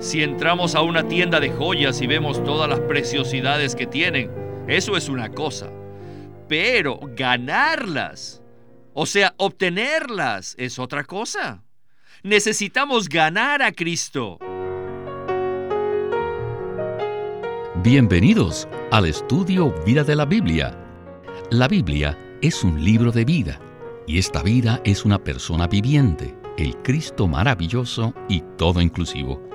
Si entramos a una tienda de joyas y vemos todas las preciosidades que tienen, eso es una cosa. Pero ganarlas, o sea, obtenerlas, es otra cosa. Necesitamos ganar a Cristo. Bienvenidos al estudio Vida de la Biblia. La Biblia es un libro de vida y esta vida es una persona viviente, el Cristo maravilloso y todo inclusivo.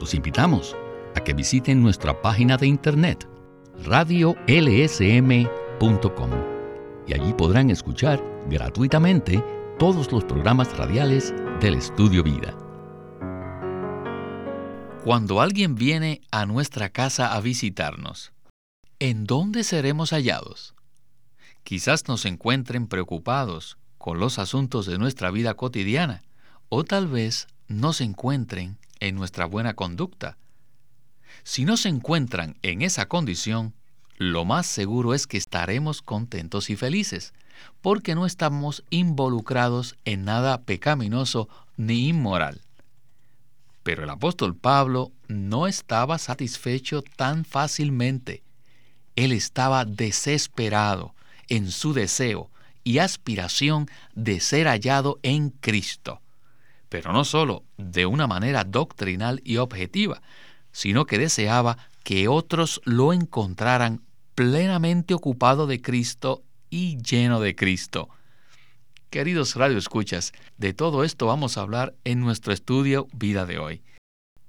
Los invitamos a que visiten nuestra página de internet radiolsm.com y allí podrán escuchar gratuitamente todos los programas radiales del Estudio Vida. Cuando alguien viene a nuestra casa a visitarnos, ¿en dónde seremos hallados? Quizás nos encuentren preocupados con los asuntos de nuestra vida cotidiana, o tal vez nos encuentren en nuestra buena conducta. Si no se encuentran en esa condición, lo más seguro es que estaremos contentos y felices, porque no estamos involucrados en nada pecaminoso ni inmoral. Pero el apóstol Pablo no estaba satisfecho tan fácilmente. Él estaba desesperado en su deseo y aspiración de ser hallado en Cristo. Pero no solo de una manera doctrinal y objetiva, sino que deseaba que otros lo encontraran plenamente ocupado de Cristo y lleno de Cristo. Queridos radioescuchas, de todo esto vamos a hablar en nuestro estudio Vida de hoy.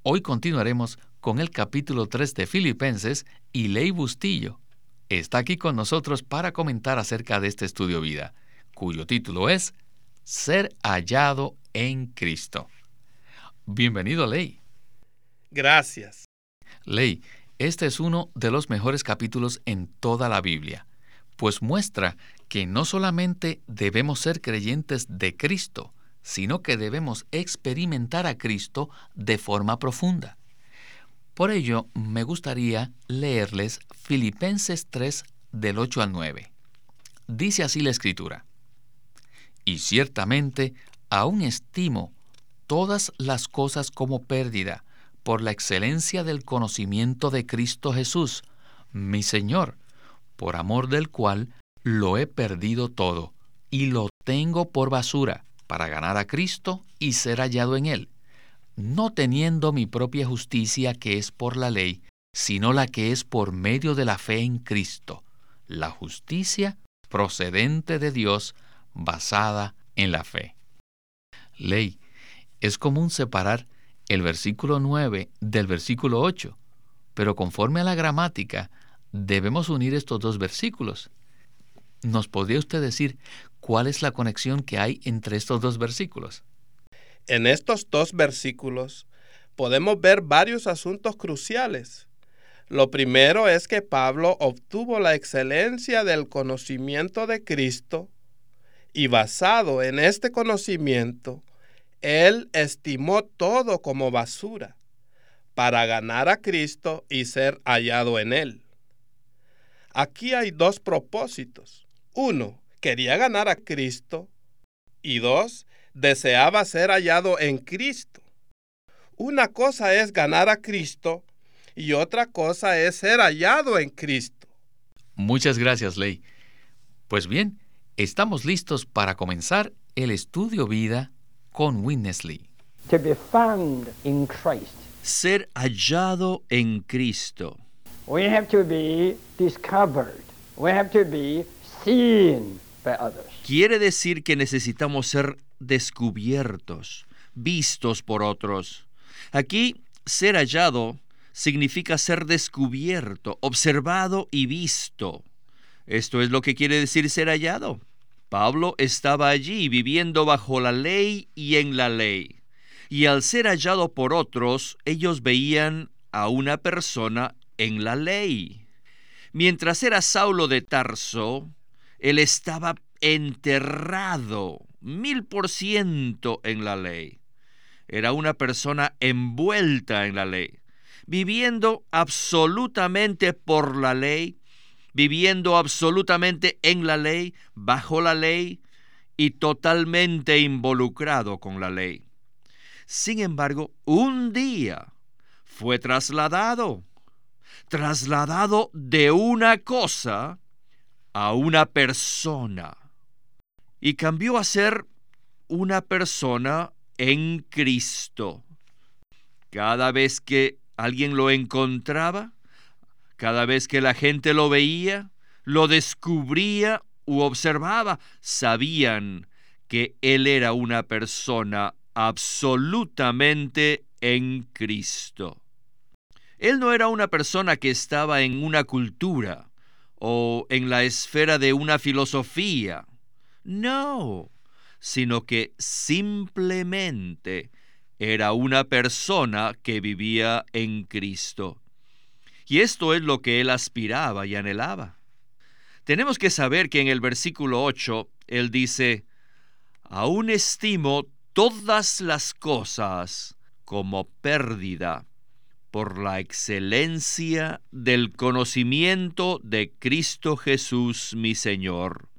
Hoy continuaremos con el capítulo 3 de Filipenses y Ley Bustillo está aquí con nosotros para comentar acerca de este estudio Vida, cuyo título es Ser hallado en Cristo. Bienvenido, Ley. Gracias. Ley, este es uno de los mejores capítulos en toda la Biblia pues muestra que no solamente debemos ser creyentes de Cristo, sino que debemos experimentar a Cristo de forma profunda. Por ello, me gustaría leerles Filipenses 3 del 8 al 9. Dice así la escritura, Y ciertamente aún estimo todas las cosas como pérdida por la excelencia del conocimiento de Cristo Jesús, mi Señor, por amor del cual lo he perdido todo y lo tengo por basura para ganar a Cristo y ser hallado en Él, no teniendo mi propia justicia que es por la ley, sino la que es por medio de la fe en Cristo, la justicia procedente de Dios basada en la fe. Ley. Es común separar el versículo 9 del versículo 8, pero conforme a la gramática, debemos unir estos dos versículos. ¿Nos podría usted decir cuál es la conexión que hay entre estos dos versículos? En estos dos versículos podemos ver varios asuntos cruciales. Lo primero es que Pablo obtuvo la excelencia del conocimiento de Cristo y basado en este conocimiento, él estimó todo como basura para ganar a Cristo y ser hallado en él. Aquí hay dos propósitos. Uno, quería ganar a Cristo. Y dos, deseaba ser hallado en Cristo. Una cosa es ganar a Cristo y otra cosa es ser hallado en Cristo. Muchas gracias, Ley. Pues bien, estamos listos para comenzar el estudio vida con Witness Lee. Ser hallado en Cristo. We have to be discovered. We have to be seen by others. Quiere decir que necesitamos ser descubiertos, vistos por otros. Aquí, ser hallado significa ser descubierto, observado y visto. Esto es lo que quiere decir ser hallado. Pablo estaba allí viviendo bajo la ley y en la ley. Y al ser hallado por otros, ellos veían a una persona en la ley. Mientras era Saulo de Tarso, él estaba enterrado mil por ciento en la ley. Era una persona envuelta en la ley, viviendo absolutamente por la ley, viviendo absolutamente en la ley, bajo la ley y totalmente involucrado con la ley. Sin embargo, un día fue trasladado, trasladado de una cosa a una persona y cambió a ser una persona en Cristo. Cada vez que alguien lo encontraba, cada vez que la gente lo veía, lo descubría u observaba, sabían que él era una persona absolutamente en Cristo. Él no era una persona que estaba en una cultura o en la esfera de una filosofía. No, sino que simplemente era una persona que vivía en Cristo. Y esto es lo que él aspiraba y anhelaba. Tenemos que saber que en el versículo 8 él dice, aún estimo todas las cosas como pérdida por la excelencia del conocimiento de Cristo Jesús mi Señor,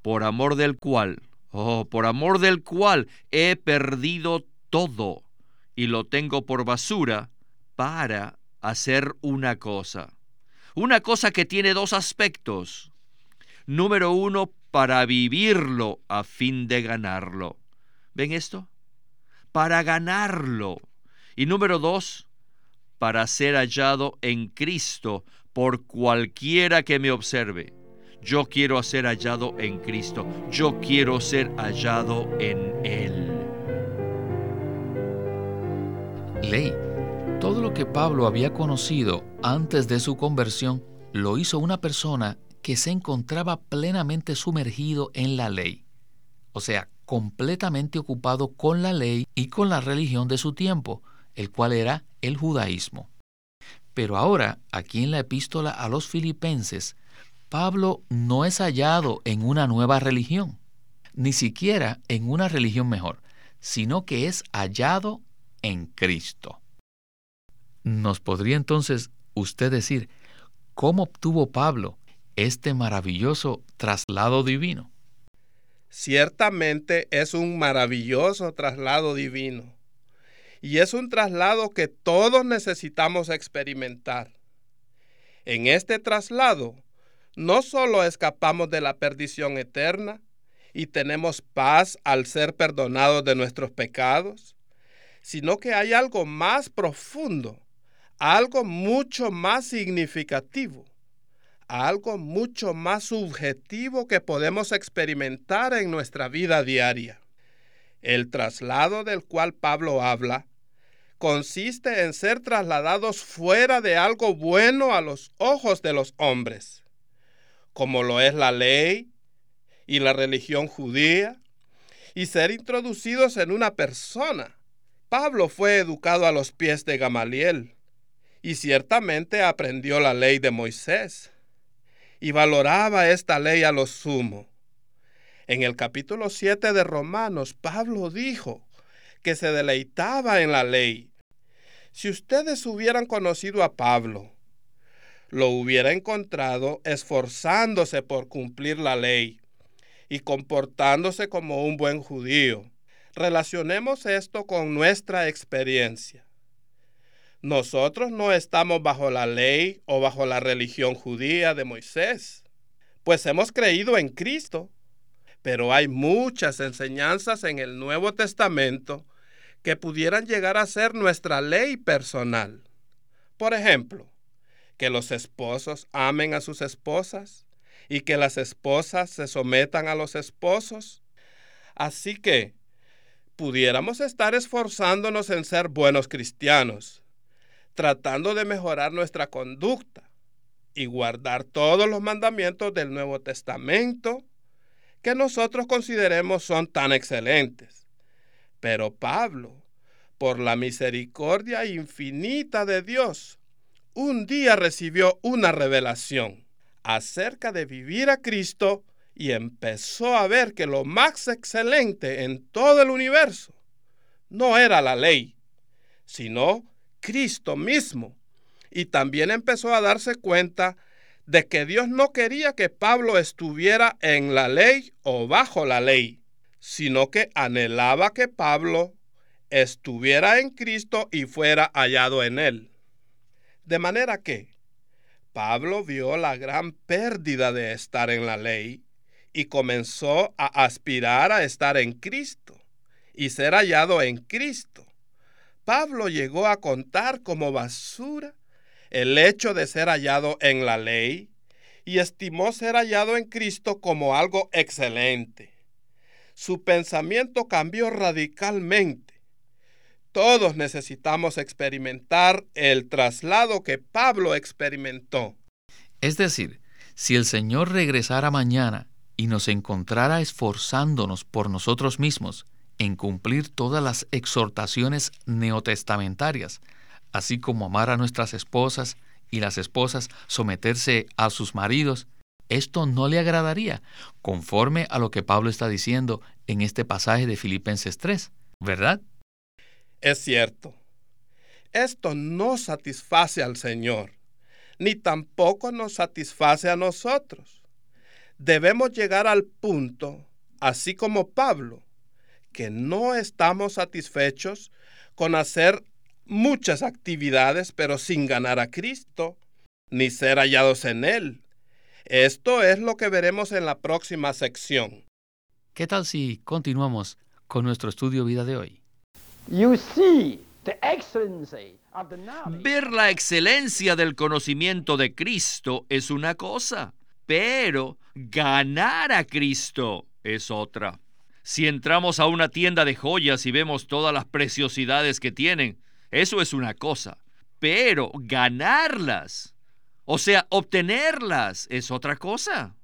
por amor del cual, oh, por amor del cual he perdido todo y lo tengo por basura para hacer una cosa. Una cosa que tiene dos aspectos. Número uno, para vivirlo a fin de ganarlo. ¿Ven esto? Para ganarlo. Y número dos, para ser hallado en Cristo por cualquiera que me observe. Yo quiero ser hallado en Cristo. Yo quiero ser hallado en Él. Ley, todo lo que Pablo había conocido antes de su conversión lo hizo una persona que se encontraba plenamente sumergido en la ley, o sea, completamente ocupado con la ley y con la religión de su tiempo, el cual era el judaísmo. Pero ahora, aquí en la epístola a los filipenses, Pablo no es hallado en una nueva religión, ni siquiera en una religión mejor, sino que es hallado en Cristo. ¿Nos podría entonces usted decir cómo obtuvo Pablo este maravilloso traslado divino? Ciertamente es un maravilloso traslado divino. Y es un traslado que todos necesitamos experimentar. En este traslado, no solo escapamos de la perdición eterna y tenemos paz al ser perdonados de nuestros pecados, sino que hay algo más profundo, algo mucho más significativo, algo mucho más subjetivo que podemos experimentar en nuestra vida diaria. El traslado del cual Pablo habla consiste en ser trasladados fuera de algo bueno a los ojos de los hombres, como lo es la ley y la religión judía, y ser introducidos en una persona. Pablo fue educado a los pies de Gamaliel y ciertamente aprendió la ley de Moisés y valoraba esta ley a lo sumo. En el capítulo 7 de Romanos, Pablo dijo que se deleitaba en la ley. Si ustedes hubieran conocido a Pablo, lo hubiera encontrado esforzándose por cumplir la ley y comportándose como un buen judío. Relacionemos esto con nuestra experiencia. Nosotros no estamos bajo la ley o bajo la religión judía de Moisés, pues hemos creído en Cristo. Pero hay muchas enseñanzas en el Nuevo Testamento que pudieran llegar a ser nuestra ley personal. Por ejemplo, que los esposos amen a sus esposas y que las esposas se sometan a los esposos. Así que pudiéramos estar esforzándonos en ser buenos cristianos, tratando de mejorar nuestra conducta y guardar todos los mandamientos del Nuevo Testamento que nosotros consideremos son tan excelentes. Pero Pablo, por la misericordia infinita de Dios, un día recibió una revelación acerca de vivir a Cristo y empezó a ver que lo más excelente en todo el universo no era la ley, sino Cristo mismo. Y también empezó a darse cuenta de que Dios no quería que Pablo estuviera en la ley o bajo la ley, sino que anhelaba que Pablo estuviera en Cristo y fuera hallado en él. De manera que Pablo vio la gran pérdida de estar en la ley y comenzó a aspirar a estar en Cristo y ser hallado en Cristo. Pablo llegó a contar como basura el hecho de ser hallado en la ley y estimó ser hallado en Cristo como algo excelente. Su pensamiento cambió radicalmente. Todos necesitamos experimentar el traslado que Pablo experimentó. Es decir, si el Señor regresara mañana y nos encontrara esforzándonos por nosotros mismos en cumplir todas las exhortaciones neotestamentarias, así como amar a nuestras esposas y las esposas someterse a sus maridos, esto no le agradaría, conforme a lo que Pablo está diciendo en este pasaje de Filipenses 3, ¿verdad? Es cierto. Esto no satisface al Señor, ni tampoco nos satisface a nosotros. Debemos llegar al punto, así como Pablo, que no estamos satisfechos con hacer muchas actividades, pero sin ganar a Cristo, ni ser hallados en Él. Esto es lo que veremos en la próxima sección. ¿Qué tal si continuamos con nuestro estudio vida de hoy? Ver la excelencia del conocimiento de Cristo es una cosa, pero ganar a Cristo es otra. Si entramos a una tienda de joyas y vemos todas las preciosidades que tienen, eso es una cosa. Pero ganarlas, o sea, obtenerlas, es otra cosa.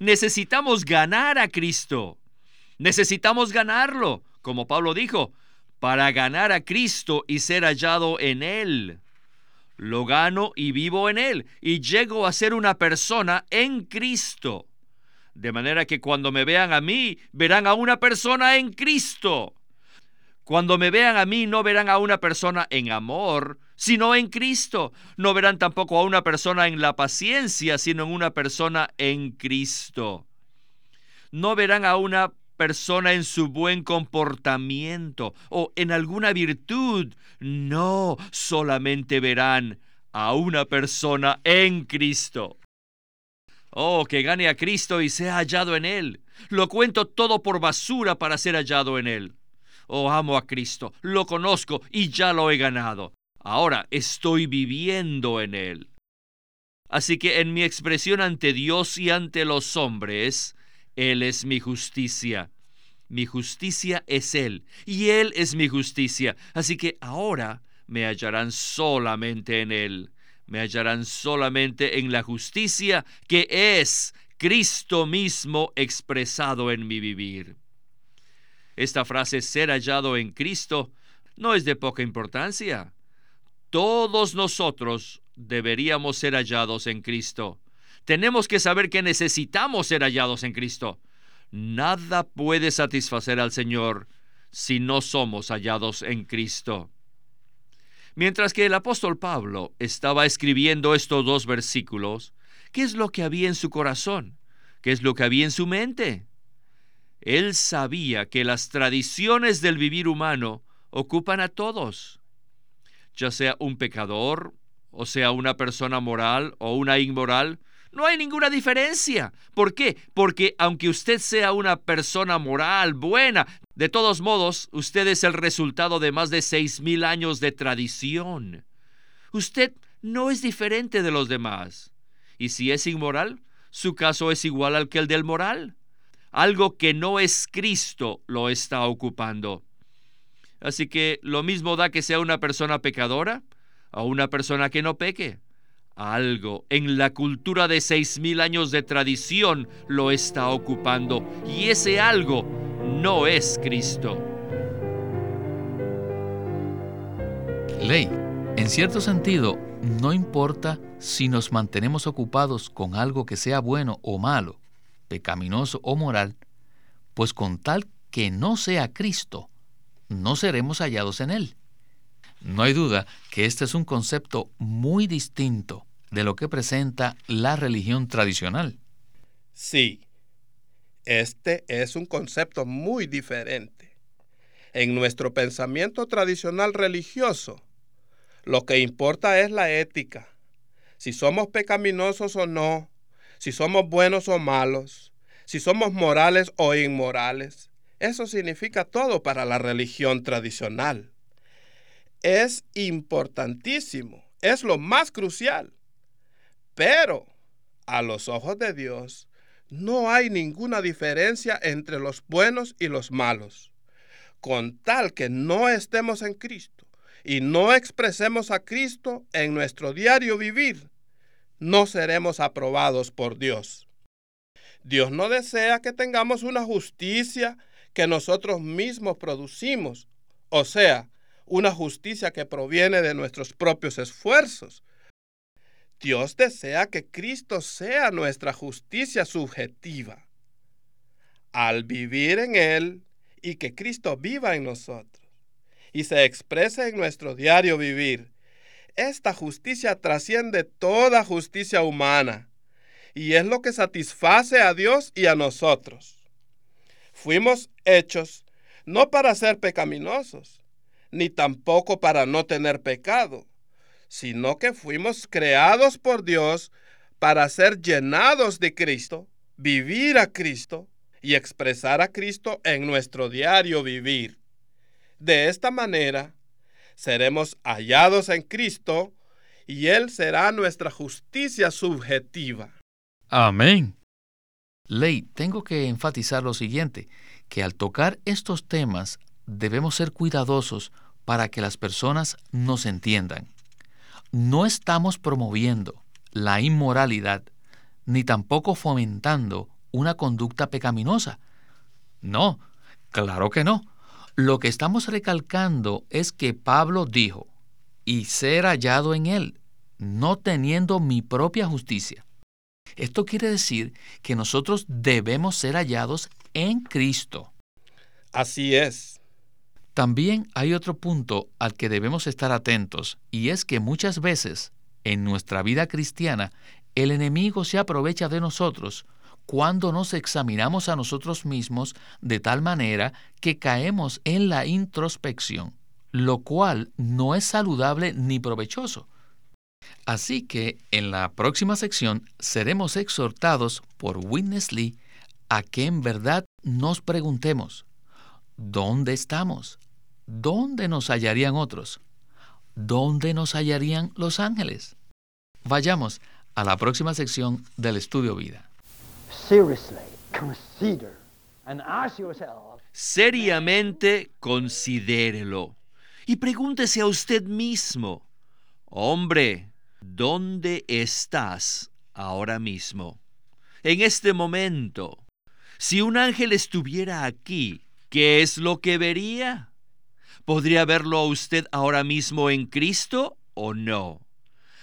Necesitamos ganar a Cristo. Necesitamos ganarlo, como Pablo dijo, para ganar a Cristo y ser hallado en Él. Lo gano y vivo en Él y llego a ser una persona en Cristo. De manera que cuando me vean a mí, verán a una persona en Cristo. Cuando me vean a mí, no verán a una persona en amor, sino en Cristo. No verán tampoco a una persona en la paciencia, sino en una persona en Cristo. No verán a una persona en su buen comportamiento o en alguna virtud. No, solamente verán a una persona en Cristo. Oh, que gane a Cristo y sea hallado en Él. Lo cuento todo por basura para ser hallado en Él. Oh, amo a Cristo, lo conozco y ya lo he ganado. Ahora estoy viviendo en Él. Así que en mi expresión ante Dios y ante los hombres, Él es mi justicia. Mi justicia es Él, y Él es mi justicia. Así que ahora me hallarán solamente en Él. Me hallarán solamente en la justicia que es Cristo mismo expresado en mi vivir. Esta frase ser hallado en Cristo no es de poca importancia. Todos nosotros deberíamos ser hallados en Cristo. Tenemos que saber que necesitamos ser hallados en Cristo. Nada puede satisfacer al Señor si no somos hallados en Cristo. Mientras que el apóstol Pablo estaba escribiendo estos dos versículos, ¿qué es lo que había en su corazón? ¿Qué es lo que había en su mente? Él sabía que las tradiciones del vivir humano ocupan a todos, ya sea un pecador, o sea una persona moral o una inmoral, no hay ninguna diferencia. ¿Por qué? Porque aunque usted sea una persona moral, buena, de todos modos, usted es el resultado de más de seis mil años de tradición. Usted no es diferente de los demás. Y si es inmoral, su caso es igual al que el del moral algo que no es Cristo lo está ocupando. Así que lo mismo da que sea una persona pecadora o una persona que no peque. Algo en la cultura de seis mil años de tradición lo está ocupando y ese algo no es Cristo. Ley, en cierto sentido, no importa si nos mantenemos ocupados con algo que sea bueno o malo, pecaminoso o moral, pues con tal que no sea Cristo, no seremos hallados en Él. No hay duda que este es un concepto muy distinto de lo que presenta la religión tradicional. Sí, este es un concepto muy diferente. En nuestro pensamiento tradicional religioso, lo que importa es la ética, si somos pecaminosos o no, si somos buenos o malos, si somos morales o inmorales. Eso significa todo para la religión tradicional. Es importantísimo, es lo más crucial. Pero a los ojos de Dios no hay ninguna diferencia entre los buenos y los malos. Con tal que no estemos en Cristo y no expresemos a Cristo en nuestro diario vivir, no seremos aprobados por Dios. Dios no desea que tengamos una justicia que nosotros mismos producimos, o sea, una justicia que proviene de nuestros propios esfuerzos. Dios desea que Cristo sea nuestra justicia subjetiva. Al vivir en Él y que Cristo viva en nosotros y se exprese en nuestro diario vivir, esta justicia trasciende toda justicia humana y es lo que satisface a Dios y a nosotros. Fuimos hechos no para ser pecaminosos, ni tampoco para no tener pecado, sino que fuimos creados por Dios para ser llenados de Cristo, vivir a Cristo y expresar a Cristo en nuestro diario vivir. De esta manera, seremos hallados en Cristo y Él será nuestra justicia subjetiva. Amén. Ley, tengo que enfatizar lo siguiente, que al tocar estos temas debemos ser cuidadosos para que las personas nos entiendan. No estamos promoviendo la inmoralidad ni tampoco fomentando una conducta pecaminosa. No, claro que no. Lo que estamos recalcando es que Pablo dijo, y ser hallado en él, no teniendo mi propia justicia. Esto quiere decir que nosotros debemos ser hallados en Cristo. Así es. También hay otro punto al que debemos estar atentos, y es que muchas veces en nuestra vida cristiana el enemigo se aprovecha de nosotros cuando nos examinamos a nosotros mismos de tal manera que caemos en la introspección, lo cual no es saludable ni provechoso. Así que en la próxima sección seremos exhortados por Witness Lee a que en verdad nos preguntemos, ¿dónde estamos? ¿Dónde nos hallarían otros? ¿Dónde nos hallarían los ángeles? Vayamos a la próxima sección del estudio vida. Seriamente considérelo y pregúntese a usted mismo, hombre, ¿dónde estás ahora mismo? En este momento, si un ángel estuviera aquí, ¿qué es lo que vería? ¿Podría verlo a usted ahora mismo en Cristo o no?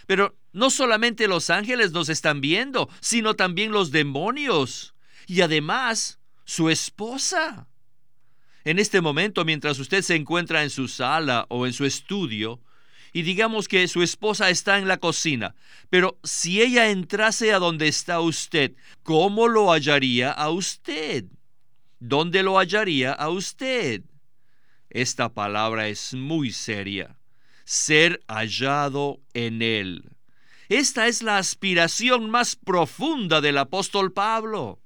Pero no solamente los ángeles nos están viendo, sino también los demonios y además su esposa. En este momento, mientras usted se encuentra en su sala o en su estudio, y digamos que su esposa está en la cocina, pero si ella entrase a donde está usted, ¿cómo lo hallaría a usted? ¿Dónde lo hallaría a usted? Esta palabra es muy seria ser hallado en Él. Esta es la aspiración más profunda del apóstol Pablo.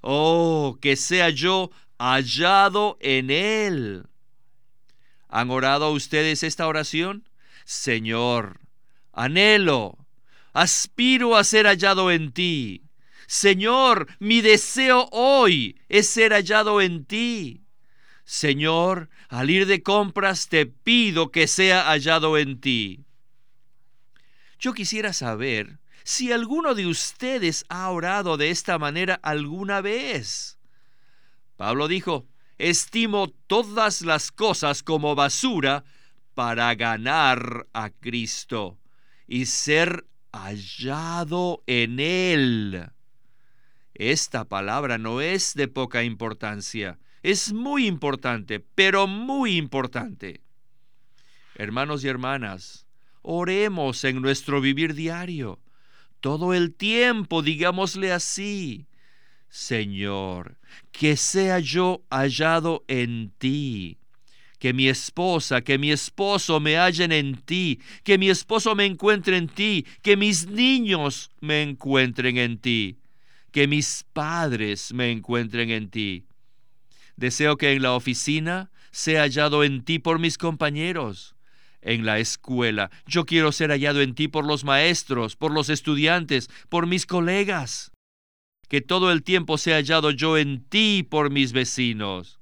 Oh, que sea yo hallado en Él. ¿Han orado ustedes esta oración? Señor, anhelo, aspiro a ser hallado en ti. Señor, mi deseo hoy es ser hallado en ti. Señor, al ir de compras te pido que sea hallado en ti. Yo quisiera saber si alguno de ustedes ha orado de esta manera alguna vez. Pablo dijo, estimo todas las cosas como basura para ganar a Cristo y ser hallado en Él. Esta palabra no es de poca importancia es muy importante, pero muy importante. Hermanos y hermanas, oremos en nuestro vivir diario. Todo el tiempo, digámosle así, Señor, que sea yo hallado en ti. que mi esposa, que mi esposo me hallen en ti, que mi esposo me encuentre en ti, que mis niños me encuentren en ti, que mis padres me encuentren en ti. Deseo que en la oficina sea hallado en ti por mis compañeros. En la escuela, yo quiero ser hallado en ti por los maestros, por los estudiantes, por mis colegas. Que todo el tiempo sea hallado yo en ti por mis vecinos.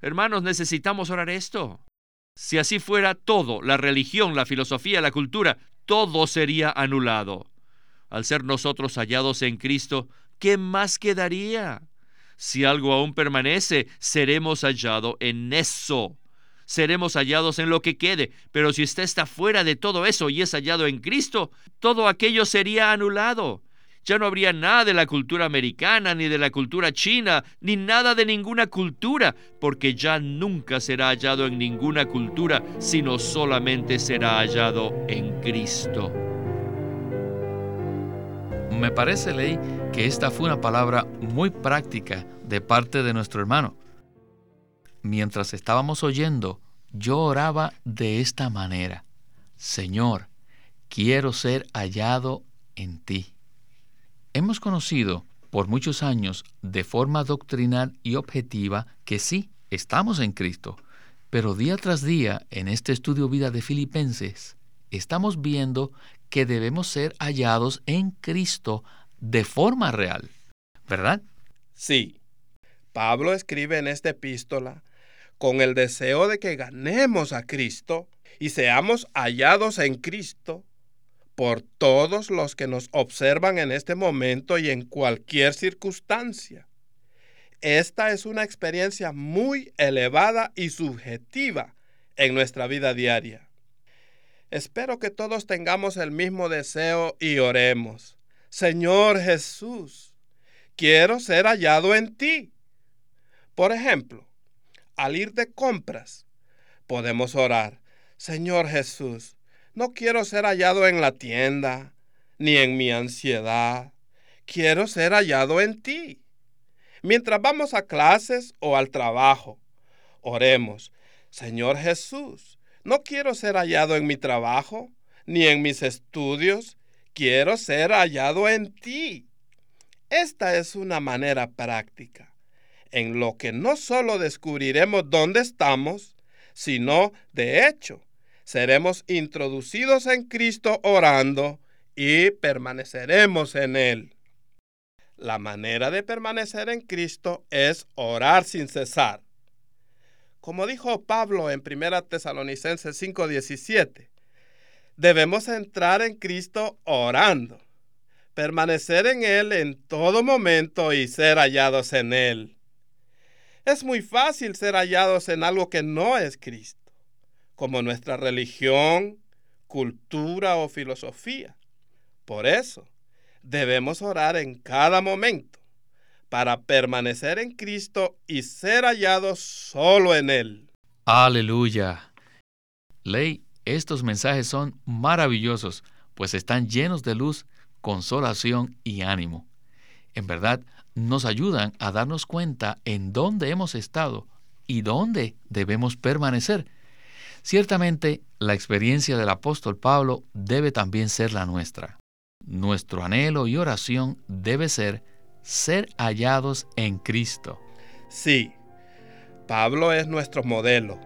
Hermanos, necesitamos orar esto. Si así fuera todo, la religión, la filosofía, la cultura, todo sería anulado. Al ser nosotros hallados en Cristo, ¿qué más quedaría? Si algo aún permanece, seremos hallados en eso. Seremos hallados en lo que quede, pero si está fuera de todo eso y es hallado en Cristo, todo aquello sería anulado ya no habría nada de la cultura americana, ni de la cultura china, ni nada de ninguna cultura, porque ya nunca será hallado en ninguna cultura, sino solamente será hallado en Cristo. Me parece, Ley, que esta fue una palabra muy práctica de parte de nuestro hermano. Mientras estábamos oyendo, yo oraba de esta manera. Señor, quiero ser hallado en ti. Hemos conocido por muchos años de forma doctrinal y objetiva que sí, estamos en Cristo, pero día tras día en este estudio vida de Filipenses estamos viendo que debemos ser hallados en Cristo de forma real, ¿verdad? Sí. Pablo escribe en esta epístola con el deseo de que ganemos a Cristo y seamos hallados en Cristo por todos los que nos observan en este momento y en cualquier circunstancia. Esta es una experiencia muy elevada y subjetiva en nuestra vida diaria. Espero que todos tengamos el mismo deseo y oremos. Señor Jesús, quiero ser hallado en ti. Por ejemplo, al ir de compras, podemos orar, Señor Jesús, no quiero ser hallado en la tienda, ni en mi ansiedad. Quiero ser hallado en ti. Mientras vamos a clases o al trabajo, oremos, Señor Jesús, no quiero ser hallado en mi trabajo, ni en mis estudios. Quiero ser hallado en ti. Esta es una manera práctica en lo que no solo descubriremos dónde estamos, sino, de hecho, seremos introducidos en Cristo orando y permaneceremos en Él. La manera de permanecer en Cristo es orar sin cesar. Como dijo Pablo en 1 Tesalonicenses 5:17, debemos entrar en Cristo orando, permanecer en Él en todo momento y ser hallados en Él. Es muy fácil ser hallados en algo que no es Cristo como nuestra religión, cultura o filosofía. Por eso, debemos orar en cada momento para permanecer en Cristo y ser hallados solo en Él. Aleluya. Ley, estos mensajes son maravillosos, pues están llenos de luz, consolación y ánimo. En verdad, nos ayudan a darnos cuenta en dónde hemos estado y dónde debemos permanecer Ciertamente, la experiencia del apóstol Pablo debe también ser la nuestra. Nuestro anhelo y oración debe ser ser hallados en Cristo. Sí, Pablo es nuestro modelo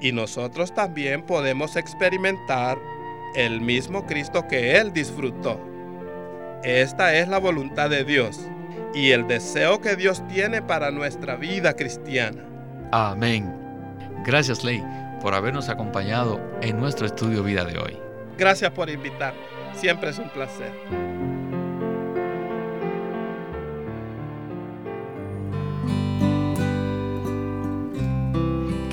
y nosotros también podemos experimentar el mismo Cristo que Él disfrutó. Esta es la voluntad de Dios y el deseo que Dios tiene para nuestra vida cristiana. Amén. Gracias, Ley por habernos acompañado en nuestro estudio vida de hoy. Gracias por invitarme. Siempre es un placer.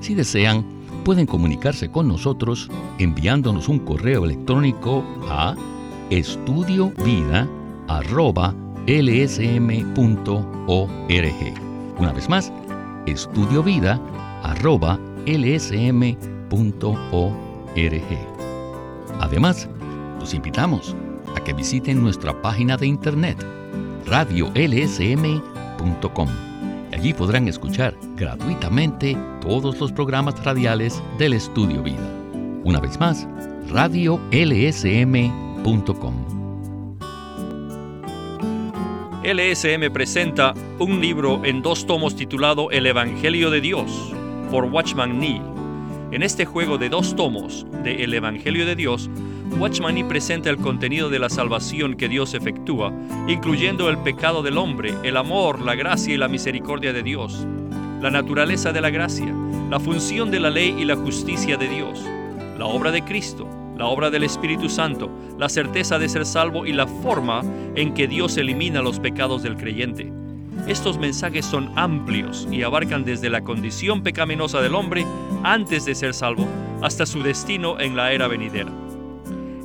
Si desean, pueden comunicarse con nosotros enviándonos un correo electrónico a estudiovida.lsm.org. Una vez más, estudiovida.lsm.org. Además, los invitamos a que visiten nuestra página de internet radiolsm.com. Allí podrán escuchar gratuitamente todos los programas radiales del Estudio Vida. Una vez más, radiolsm.com. LSM presenta un libro en dos tomos titulado El Evangelio de Dios por Watchman Nee. En este juego de dos tomos de El Evangelio de Dios, Watchman Nee presenta el contenido de la salvación que Dios efectúa, incluyendo el pecado del hombre, el amor, la gracia y la misericordia de Dios, la naturaleza de la gracia, la función de la ley y la justicia de Dios, la obra de Cristo, la obra del Espíritu Santo, la certeza de ser salvo y la forma en que Dios elimina los pecados del creyente. Estos mensajes son amplios y abarcan desde la condición pecaminosa del hombre antes de ser salvo hasta su destino en la era venidera.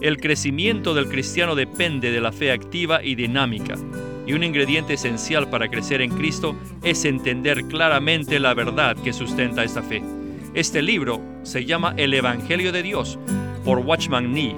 El crecimiento del cristiano depende de la fe activa y dinámica, y un ingrediente esencial para crecer en Cristo es entender claramente la verdad que sustenta esta fe. Este libro se llama El Evangelio de Dios por Watchman Nee.